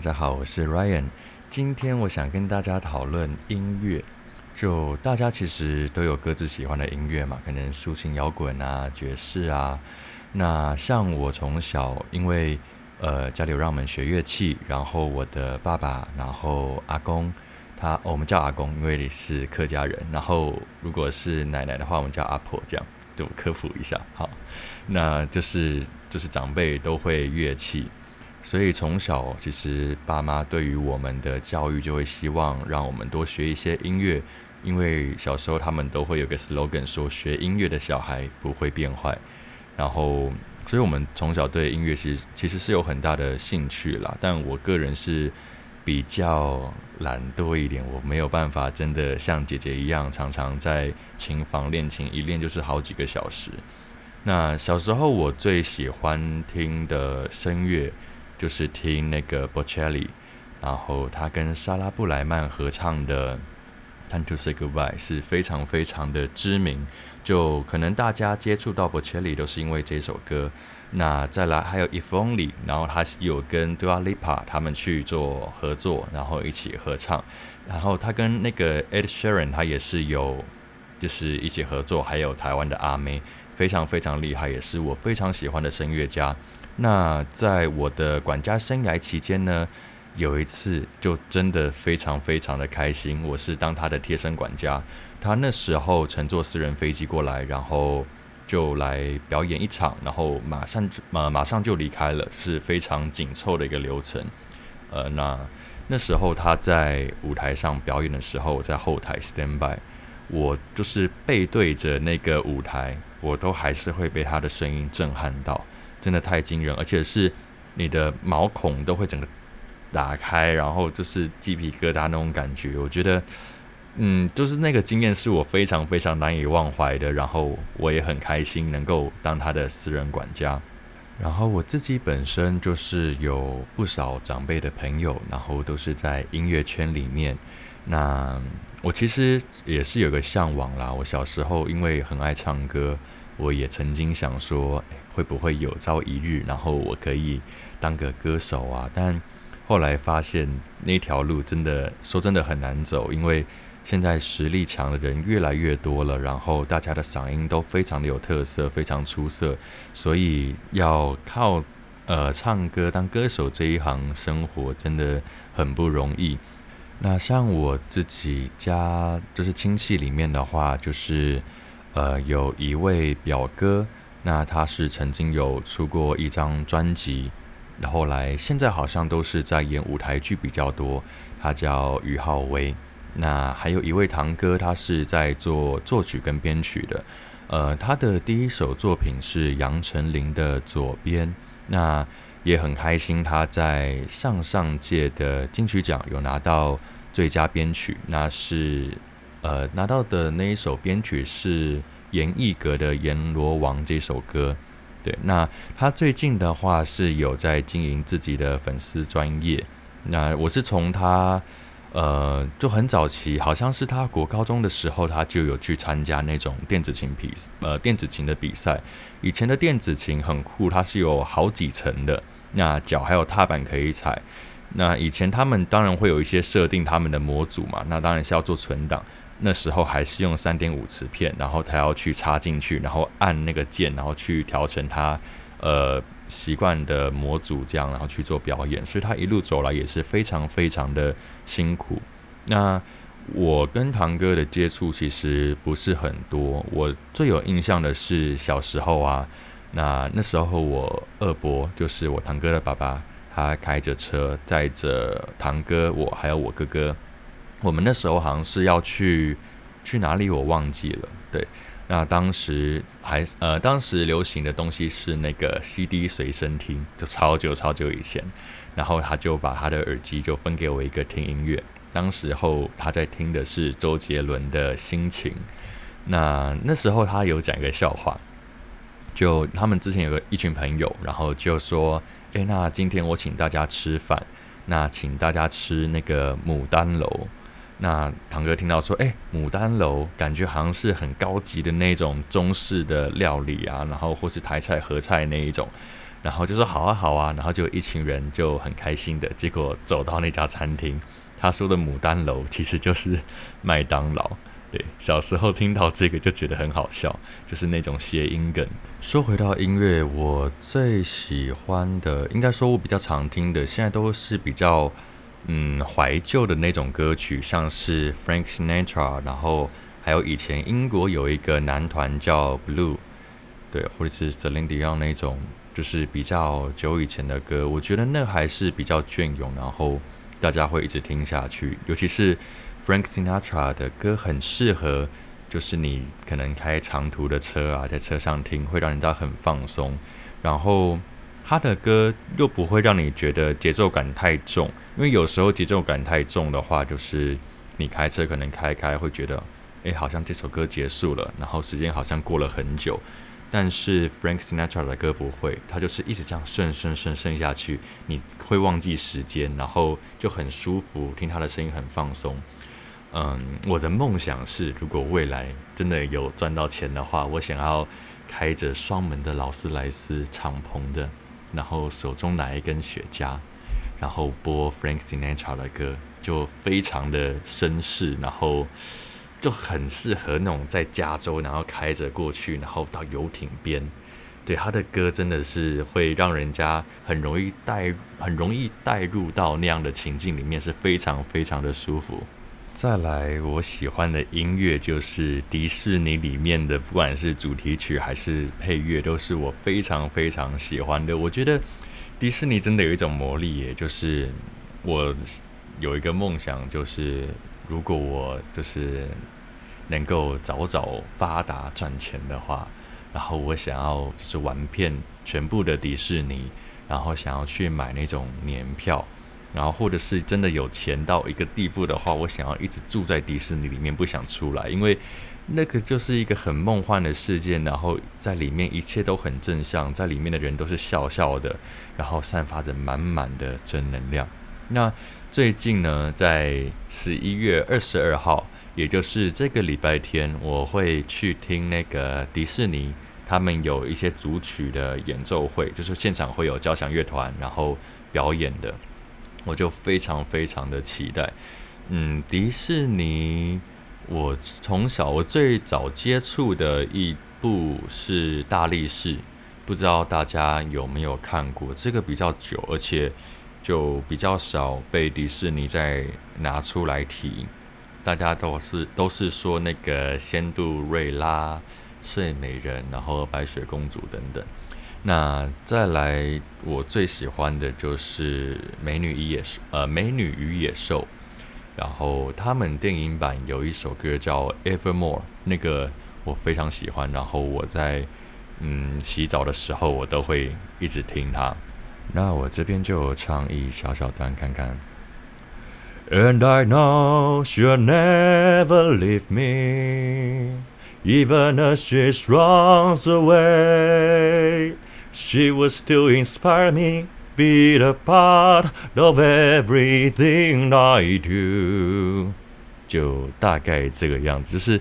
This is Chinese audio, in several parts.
大家好，我是 Ryan。今天我想跟大家讨论音乐。就大家其实都有各自喜欢的音乐嘛，可能抒情摇滚啊、爵士啊。那像我从小，因为呃家里有让我们学乐器，然后我的爸爸，然后阿公，他、我们叫阿公，因为是客家人。然后如果是奶奶的话，我们叫阿婆，这样就科普一下。好，那就是就是长辈都会乐器。所以从小，其实爸妈对于我们的教育就会希望让我们多学一些音乐，因为小时候他们都会有个 slogan 说，学音乐的小孩不会变坏。然后，所以我们从小对音乐其实其实是有很大的兴趣啦。但我个人是比较懒惰一点，我没有办法真的像姐姐一样，常常在琴房练琴，一练就是好几个小时。那小时候我最喜欢听的声乐。就是听那个 Bocelli，然后他跟莎拉布莱曼合唱的《Time to Say Goodbye》是非常非常的知名，就可能大家接触到 Bocelli 都是因为这首歌。那再来还有 If Only，然后他有跟 Dua Lipa 他们去做合作，然后一起合唱。然后他跟那个 Ed Sheeran 他也是有就是一起合作，还有台湾的阿妹，非常非常厉害，也是我非常喜欢的声乐家。那在我的管家生涯期间呢，有一次就真的非常非常的开心。我是当他的贴身管家，他那时候乘坐私人飞机过来，然后就来表演一场，然后马上就马马上就离开了，是非常紧凑的一个流程。呃，那那时候他在舞台上表演的时候，在后台 stand by，我就是背对着那个舞台，我都还是会被他的声音震撼到。真的太惊人，而且是你的毛孔都会整个打开，然后就是鸡皮疙瘩那种感觉。我觉得，嗯，就是那个经验是我非常非常难以忘怀的。然后我也很开心能够当他的私人管家。然后我自己本身就是有不少长辈的朋友，然后都是在音乐圈里面。那我其实也是有个向往啦。我小时候因为很爱唱歌，我也曾经想说。会不会有朝一日，然后我可以当个歌手啊？但后来发现那条路真的说真的很难走，因为现在实力强的人越来越多了，然后大家的嗓音都非常的有特色，非常出色，所以要靠呃唱歌当歌手这一行生活真的很不容易。那像我自己家就是亲戚里面的话，就是呃有一位表哥。那他是曾经有出过一张专辑，然后来现在好像都是在演舞台剧比较多。他叫于浩威。那还有一位堂哥，他是在做作曲跟编曲的。呃，他的第一首作品是杨丞琳的《左边》。那也很开心，他在上上届的金曲奖有拿到最佳编曲。那是呃拿到的那一首编曲是。阎奕格的《阎罗王》这首歌，对，那他最近的话是有在经营自己的粉丝专业。那我是从他，呃，就很早期，好像是他国高中的时候，他就有去参加那种电子琴比，呃，电子琴的比赛。以前的电子琴很酷，它是有好几层的，那脚还有踏板可以踩。那以前他们当然会有一些设定他们的模组嘛，那当然是要做存档。那时候还是用三点五磁片，然后他要去插进去，然后按那个键，然后去调成他呃习惯的模组这样，然后去做表演。所以他一路走来也是非常非常的辛苦。那我跟堂哥的接触其实不是很多，我最有印象的是小时候啊，那那时候我二伯就是我堂哥的爸爸，他开着车载着堂哥我还有我哥哥。我们那时候好像是要去去哪里，我忘记了。对，那当时还呃，当时流行的东西是那个 CD 随身听，就超久超久以前。然后他就把他的耳机就分给我一个听音乐。当时候他在听的是周杰伦的心情。那那时候他有讲一个笑话，就他们之前有个一群朋友，然后就说：“诶，那今天我请大家吃饭，那请大家吃那个牡丹楼。”那堂哥听到说，哎，牡丹楼感觉好像是很高级的那种中式的料理啊，然后或是台菜合菜那一种。然后就说好啊好啊，然后就一群人就很开心的，结果走到那家餐厅，他说的牡丹楼其实就是麦当劳。对，小时候听到这个就觉得很好笑，就是那种谐音梗。说回到音乐，我最喜欢的，应该说我比较常听的，现在都是比较嗯怀旧的那种歌曲，像是 Frank Sinatra，然后还有以前英国有一个男团叫 Blue，对，或者是 Celine Dion 那种。就是比较久以前的歌，我觉得那还是比较隽永，然后大家会一直听下去。尤其是 Frank Sinatra 的歌，很适合，就是你可能开长途的车啊，在车上听，会让人家很放松。然后他的歌又不会让你觉得节奏感太重，因为有时候节奏感太重的话，就是你开车可能开开会觉得，诶，好像这首歌结束了，然后时间好像过了很久。但是 Frank Sinatra 的歌不会，他就是一直这样顺顺顺顺下去，你会忘记时间，然后就很舒服，听他的声音很放松。嗯，我的梦想是，如果未来真的有赚到钱的话，我想要开着双门的劳斯莱斯敞篷的，然后手中拿一根雪茄，然后播 Frank Sinatra 的歌，就非常的绅士，然后。就很适合那种在加州，然后开着过去，然后到游艇边。对，他的歌真的是会让人家很容易带，很容易带入到那样的情境里面，是非常非常的舒服。再来，我喜欢的音乐就是迪士尼里面的，不管是主题曲还是配乐，都是我非常非常喜欢的。我觉得迪士尼真的有一种魔力耶，就是我有一个梦想，就是。如果我就是能够早早发达赚钱的话，然后我想要就是玩遍全部的迪士尼，然后想要去买那种年票，然后或者是真的有钱到一个地步的话，我想要一直住在迪士尼里面不想出来，因为那个就是一个很梦幻的世界，然后在里面一切都很正向，在里面的人都是笑笑的，然后散发着满满的正能量。那最近呢，在十一月二十二号，也就是这个礼拜天，我会去听那个迪士尼，他们有一些组曲的演奏会，就是现场会有交响乐团，然后表演的，我就非常非常的期待。嗯，迪士尼，我从小我最早接触的一部是《大力士》，不知道大家有没有看过？这个比较久，而且。就比较少被迪士尼再拿出来提，大家都是都是说那个仙杜瑞拉、睡美人，然后白雪公主等等。那再来，我最喜欢的就是美女与野兽，呃，美女与野兽。然后他们电影版有一首歌叫《Evermore》，那个我非常喜欢。然后我在嗯洗澡的时候，我都会一直听它。那我这边就唱一小小段看看。And I know she'll never leave me, even as she runs away. She will still inspire me, be a part of everything I do。就大概这个样子，就是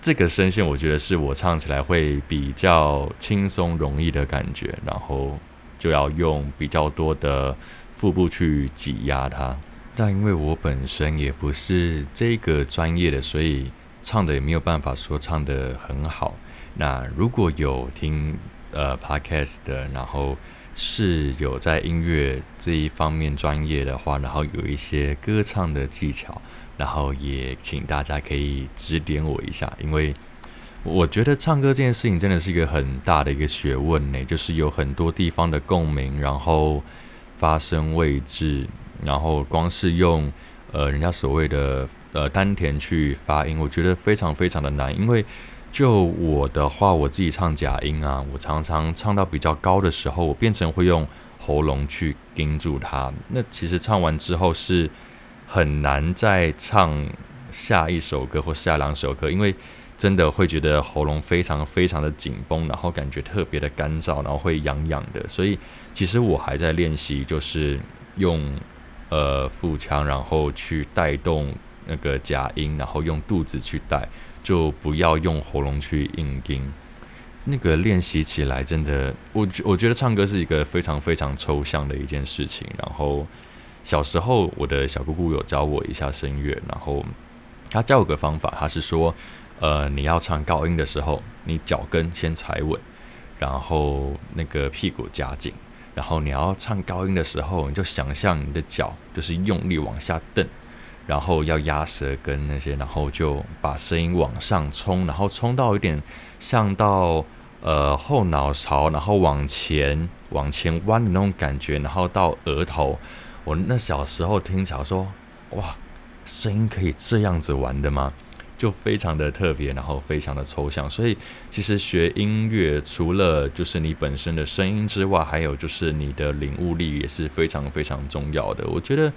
这个声线，我觉得是我唱起来会比较轻松容易的感觉，然后。就要用比较多的腹部去挤压它，但因为我本身也不是这个专业的，所以唱的也没有办法说唱得很好。那如果有听呃 podcast 的，然后是有在音乐这一方面专业的话，然后有一些歌唱的技巧，然后也请大家可以指点我一下，因为。我觉得唱歌这件事情真的是一个很大的一个学问呢，就是有很多地方的共鸣，然后发声位置，然后光是用呃人家所谓的呃丹田去发音，我觉得非常非常的难。因为就我的话，我自己唱假音啊，我常常唱到比较高的时候，我变成会用喉咙去盯住它。那其实唱完之后是很难再唱下一首歌或下两首歌，因为。真的会觉得喉咙非常非常的紧绷，然后感觉特别的干燥，然后会痒痒的。所以其实我还在练习，就是用呃腹腔，然后去带动那个假音，然后用肚子去带，就不要用喉咙去硬撑。那个练习起来真的，我我觉得唱歌是一个非常非常抽象的一件事情。然后小时候我的小姑姑有教我一下声乐，然后她教我个方法，她是说，呃，你要唱高音的时候，你脚跟先踩稳，然后那个屁股夹紧，然后你要唱高音的时候，你就想象你的脚就是用力往下蹬。然后要压舌根那些，然后就把声音往上冲，然后冲到一点像到呃后脑勺，然后往前往前弯的那种感觉，然后到额头。我那小时候听起来说，哇，声音可以这样子玩的吗？就非常的特别，然后非常的抽象。所以其实学音乐除了就是你本身的声音之外，还有就是你的领悟力也是非常非常重要的。我觉得。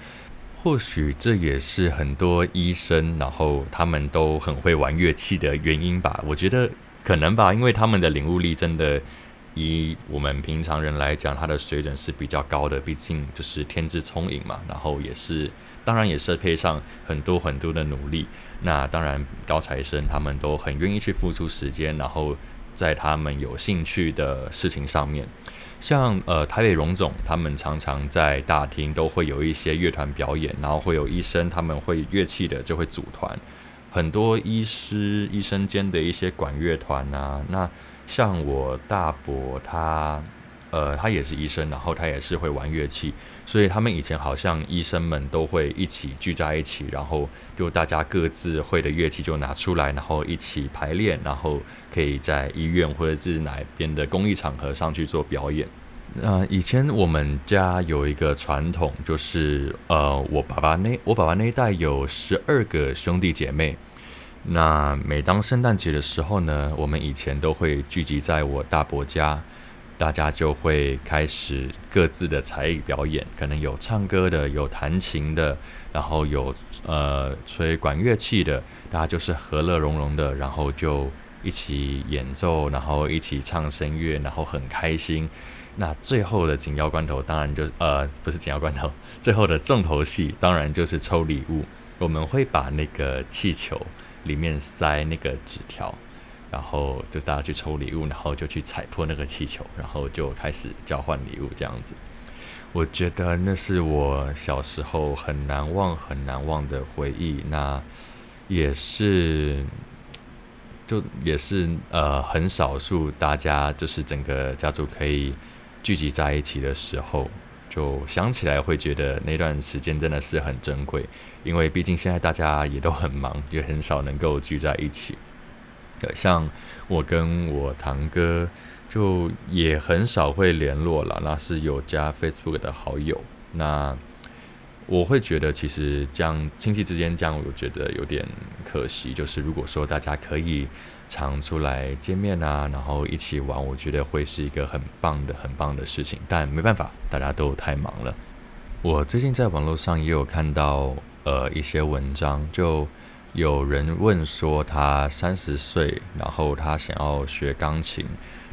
或许这也是很多医生，然后他们都很会玩乐器的原因吧。我觉得可能吧，因为他们的领悟力真的，以我们平常人来讲，他的水准是比较高的。毕竟就是天资聪颖嘛，然后也是，当然也是配上很多很多的努力。那当然高材生他们都很愿意去付出时间，然后在他们有兴趣的事情上面。像呃台北荣总，他们常常在大厅都会有一些乐团表演，然后会有医生，他们会乐器的就会组团，很多医师医生间的一些管乐团啊。那像我大伯他，呃他也是医生，然后他也是会玩乐器，所以他们以前好像医生们都会一起聚在一起，然后就大家各自会的乐器就拿出来，然后一起排练，然后。可以在医院或者是哪边的公益场合上去做表演。呃，以前我们家有一个传统，就是呃，我爸爸那我爸爸那一代有十二个兄弟姐妹。那每当圣诞节的时候呢，我们以前都会聚集在我大伯家，大家就会开始各自的才艺表演，可能有唱歌的，有弹琴的，然后有呃吹管乐器的，大家就是和乐融融的，然后就。一起演奏，然后一起唱声乐，然后很开心。那最后的紧要关头，当然就呃不是紧要关头，最后的重头戏当然就是抽礼物。我们会把那个气球里面塞那个纸条，然后就是大家去抽礼物，然后就去踩破那个气球，然后就开始交换礼物这样子。我觉得那是我小时候很难忘、很难忘的回忆。那也是。就也是呃很少数，大家就是整个家族可以聚集在一起的时候，就想起来会觉得那段时间真的是很珍贵，因为毕竟现在大家也都很忙，也很少能够聚在一起。像我跟我堂哥就也很少会联络了，那是有加 Facebook 的好友，那。我会觉得，其实这样亲戚之间这样，我觉得有点可惜。就是如果说大家可以常出来见面啊，然后一起玩，我觉得会是一个很棒的、很棒的事情。但没办法，大家都太忙了。我最近在网络上也有看到呃一些文章，就有人问说他三十岁，然后他想要学钢琴，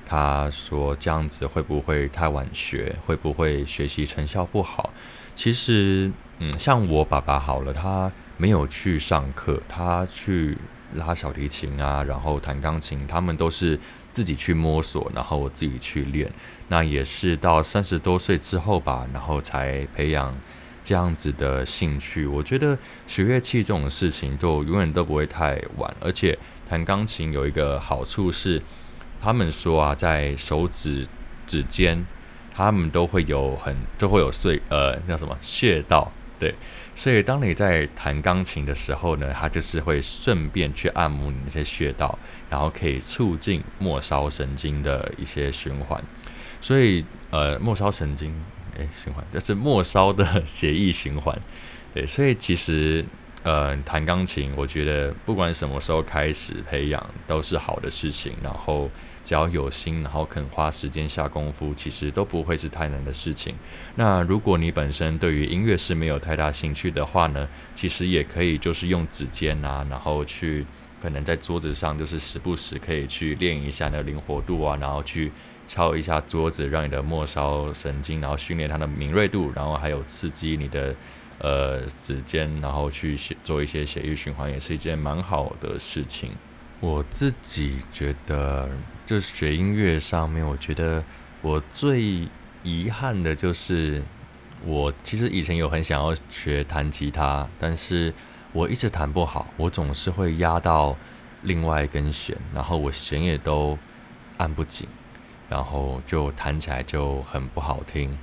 他说这样子会不会太晚学？会不会学习成效不好？其实。嗯，像我爸爸好了，他没有去上课，他去拉小提琴啊，然后弹钢琴，他们都是自己去摸索，然后自己去练。那也是到三十多岁之后吧，然后才培养这样子的兴趣。我觉得学乐器这种事情就永远都不会太晚，而且弹钢琴有一个好处是，他们说啊，在手指指尖，他们都会有很都会有碎呃，叫什么穴道。对，所以当你在弹钢琴的时候呢，它就是会顺便去按摩你那些穴道，然后可以促进末梢神经的一些循环。所以，呃，末梢神经，诶，循环就是末梢的血液循环。对，所以其实，呃，弹钢琴，我觉得不管什么时候开始培养，都是好的事情。然后。只要有心，然后肯花时间下功夫，其实都不会是太难的事情。那如果你本身对于音乐是没有太大兴趣的话呢，其实也可以就是用指尖啊，然后去可能在桌子上就是时不时可以去练一下那灵活度啊，然后去敲一下桌子，让你的末梢神经，然后训练它的敏锐度，然后还有刺激你的呃指尖，然后去做一些血液循环，也是一件蛮好的事情。我自己觉得，就是学音乐上面，我觉得我最遗憾的就是，我其实以前有很想要学弹吉他，但是我一直弹不好，我总是会压到另外一根弦，然后我弦也都按不紧，然后就弹起来就很不好听。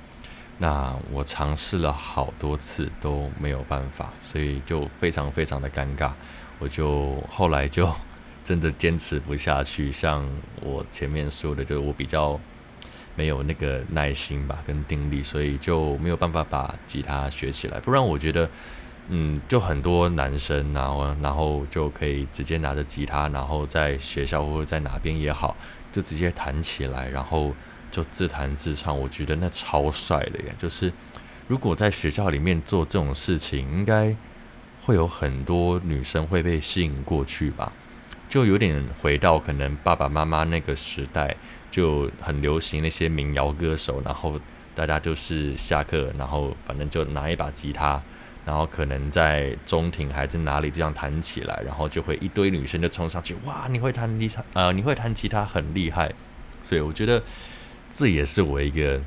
那我尝试了好多次都没有办法，所以就非常非常的尴尬，我就后来就。真的坚持不下去，像我前面说的，就是我比较没有那个耐心吧，跟定力，所以就没有办法把吉他学起来。不然我觉得，嗯，就很多男生，然后然后就可以直接拿着吉他，然后在学校或者在哪边也好，就直接弹起来，然后就自弹自唱。我觉得那超帅的耶！就是如果在学校里面做这种事情，应该会有很多女生会被吸引过去吧。就有点回到可能爸爸妈妈那个时代，就很流行那些民谣歌手，然后大家就是下课，然后反正就拿一把吉他，然后可能在中庭还是哪里这样弹起来，然后就会一堆女生就冲上去，哇，你会弹吉他，呃，你会弹吉他很厉害，所以我觉得这也是我一个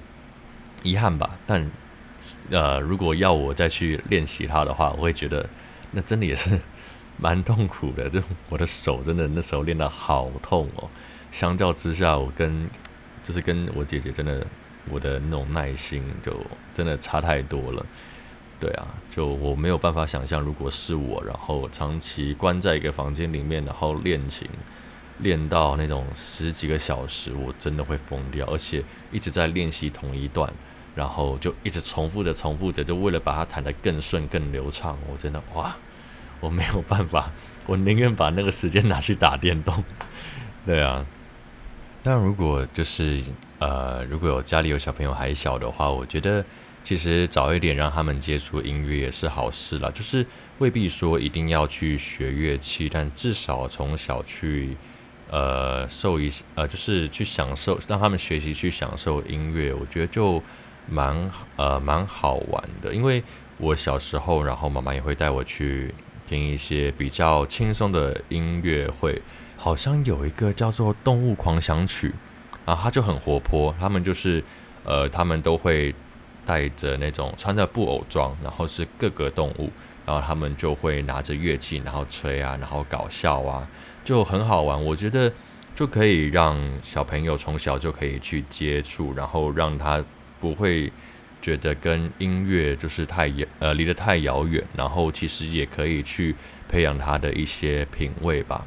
遗憾吧。但呃，如果要我再去练习它的话，我会觉得那真的也是。蛮痛苦的，就我的手真的那时候练得好痛哦。相较之下，我跟就是跟我姐姐真的，我的那种耐心就真的差太多了。对啊，就我没有办法想象，如果是我，然后长期关在一个房间里面，然后练琴练到那种十几个小时，我真的会疯掉。而且一直在练习同一段，然后就一直重复着重复着，就为了把它弹得更顺更流畅。我真的哇！我没有办法，我宁愿把那个时间拿去打电动。对啊，但如果就是呃，如果有家里有小朋友还小的话，我觉得其实早一点让他们接触音乐也是好事啦。就是未必说一定要去学乐器，但至少从小去呃受一呃，就是去享受，让他们学习去享受音乐，我觉得就蛮呃蛮好玩的。因为我小时候，然后妈妈也会带我去。听一些比较轻松的音乐会，好像有一个叫做《动物狂想曲》，啊它就很活泼。他们就是，呃，他们都会带着那种穿着布偶装，然后是各个动物，然后他们就会拿着乐器，然后吹啊，然后搞笑啊，就很好玩。我觉得就可以让小朋友从小就可以去接触，然后让他不会。觉得跟音乐就是太遥呃离得太遥远，然后其实也可以去培养他的一些品味吧。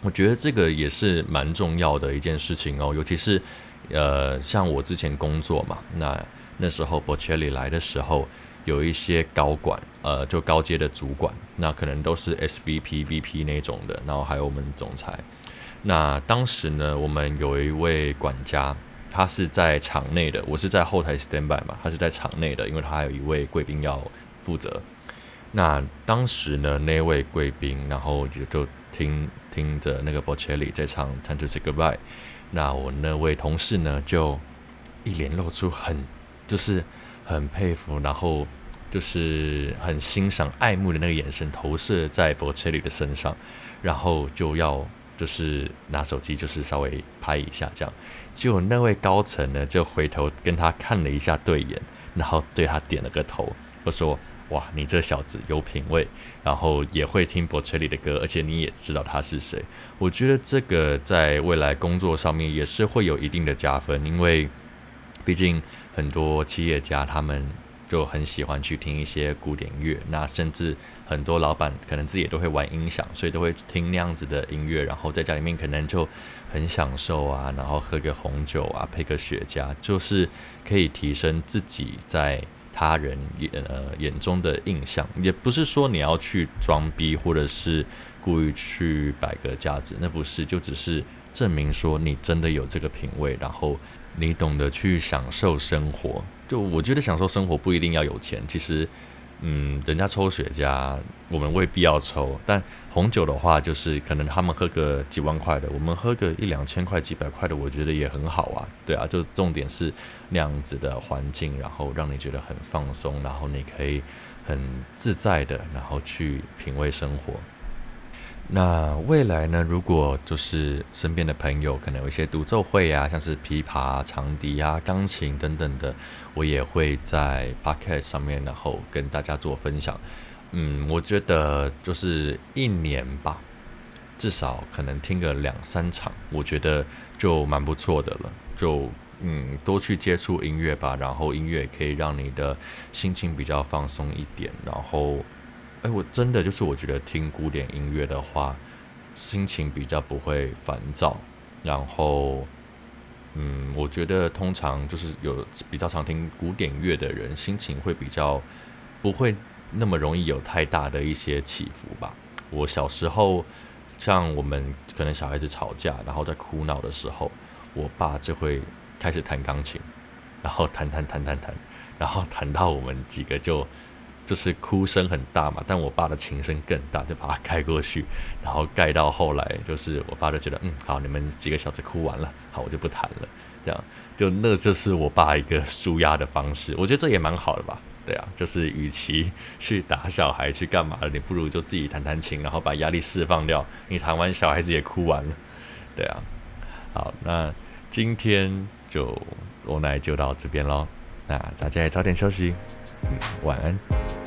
我觉得这个也是蛮重要的一件事情哦，尤其是呃像我之前工作嘛，那那时候 Bocelli 来的时候，有一些高管呃就高阶的主管，那可能都是 SVP、VP 那种的，然后还有我们总裁。那当时呢，我们有一位管家。他是在场内的，我是在后台 stand by 嘛，他是在场内的，因为他还有一位贵宾要负责。那当时呢，那位贵宾，然后也就听听着那个 Bocelli 在唱《Time to Say Goodbye》，那我那位同事呢，就一脸露出很就是很佩服，然后就是很欣赏、爱慕的那个眼神投射在 Bocelli 的身上，然后就要。就是拿手机，就是稍微拍一下这样，结果那位高层呢，就回头跟他看了一下对眼，然后对他点了个头，我说：“哇，你这小子有品味，然后也会听博切利的歌，而且你也知道他是谁。”我觉得这个在未来工作上面也是会有一定的加分，因为毕竟很多企业家他们。就很喜欢去听一些古典乐，那甚至很多老板可能自己都会玩音响，所以都会听那样子的音乐，然后在家里面可能就很享受啊，然后喝个红酒啊，配个雪茄，就是可以提升自己在他人眼呃眼中的印象。也不是说你要去装逼，或者是故意去摆个架子，那不是，就只是证明说你真的有这个品味，然后你懂得去享受生活。就我觉得享受生活不一定要有钱，其实，嗯，人家抽雪茄，我们未必要抽。但红酒的话，就是可能他们喝个几万块的，我们喝个一两千块、几百块的，我觉得也很好啊。对啊，就重点是那样子的环境，然后让你觉得很放松，然后你可以很自在的，然后去品味生活。那未来呢，如果就是身边的朋友可能有一些独奏会啊，像是琵琶、长笛啊、钢琴等等的，我也会在 Podcast 上面，然后跟大家做分享。嗯，我觉得就是一年吧，至少可能听个两三场，我觉得就蛮不错的了。就嗯，多去接触音乐吧，然后音乐可以让你的心情比较放松一点。然后，哎，我真的就是我觉得听古典音乐的话，心情比较不会烦躁。然后，嗯，我觉得通常就是有比较常听古典乐的人，心情会比较不会。那么容易有太大的一些起伏吧。我小时候，像我们可能小孩子吵架，然后在哭闹的时候，我爸就会开始弹钢琴，然后弹弹弹弹弹，然后弹到我们几个就就是哭声很大嘛。但我爸的琴声更大，就把它盖过去，然后盖到后来，就是我爸就觉得嗯好，你们几个小子哭完了，好，我就不弹了。这样就那就是我爸一个舒压的方式，我觉得这也蛮好的吧。对啊，就是与其去打小孩去干嘛了，你不如就自己弹弹琴，然后把压力释放掉。你弹完，小孩子也哭完了。对啊，好，那今天就我奶就到这边喽。那大家也早点休息，晚安。